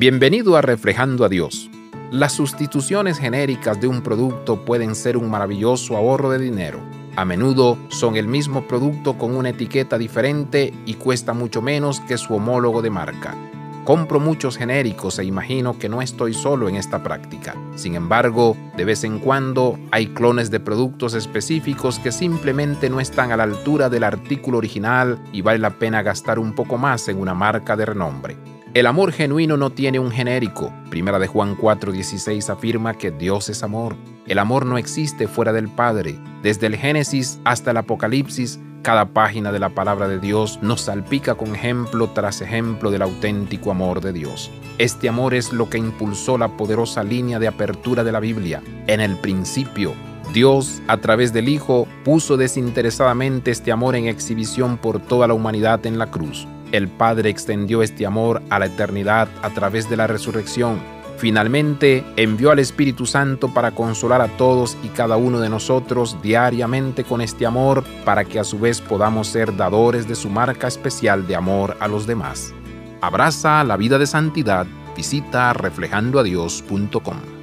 Bienvenido a Reflejando a Dios. Las sustituciones genéricas de un producto pueden ser un maravilloso ahorro de dinero. A menudo son el mismo producto con una etiqueta diferente y cuesta mucho menos que su homólogo de marca. Compro muchos genéricos e imagino que no estoy solo en esta práctica. Sin embargo, de vez en cuando hay clones de productos específicos que simplemente no están a la altura del artículo original y vale la pena gastar un poco más en una marca de renombre. El amor genuino no tiene un genérico. Primera de Juan 4:16 afirma que Dios es amor. El amor no existe fuera del Padre. Desde el Génesis hasta el Apocalipsis, cada página de la palabra de Dios nos salpica con ejemplo tras ejemplo del auténtico amor de Dios. Este amor es lo que impulsó la poderosa línea de apertura de la Biblia. En el principio, Dios, a través del Hijo, puso desinteresadamente este amor en exhibición por toda la humanidad en la cruz. El Padre extendió este amor a la eternidad a través de la resurrección. Finalmente, envió al Espíritu Santo para consolar a todos y cada uno de nosotros diariamente con este amor, para que a su vez podamos ser dadores de su marca especial de amor a los demás. Abraza la vida de santidad. Visita reflejandoadios.com.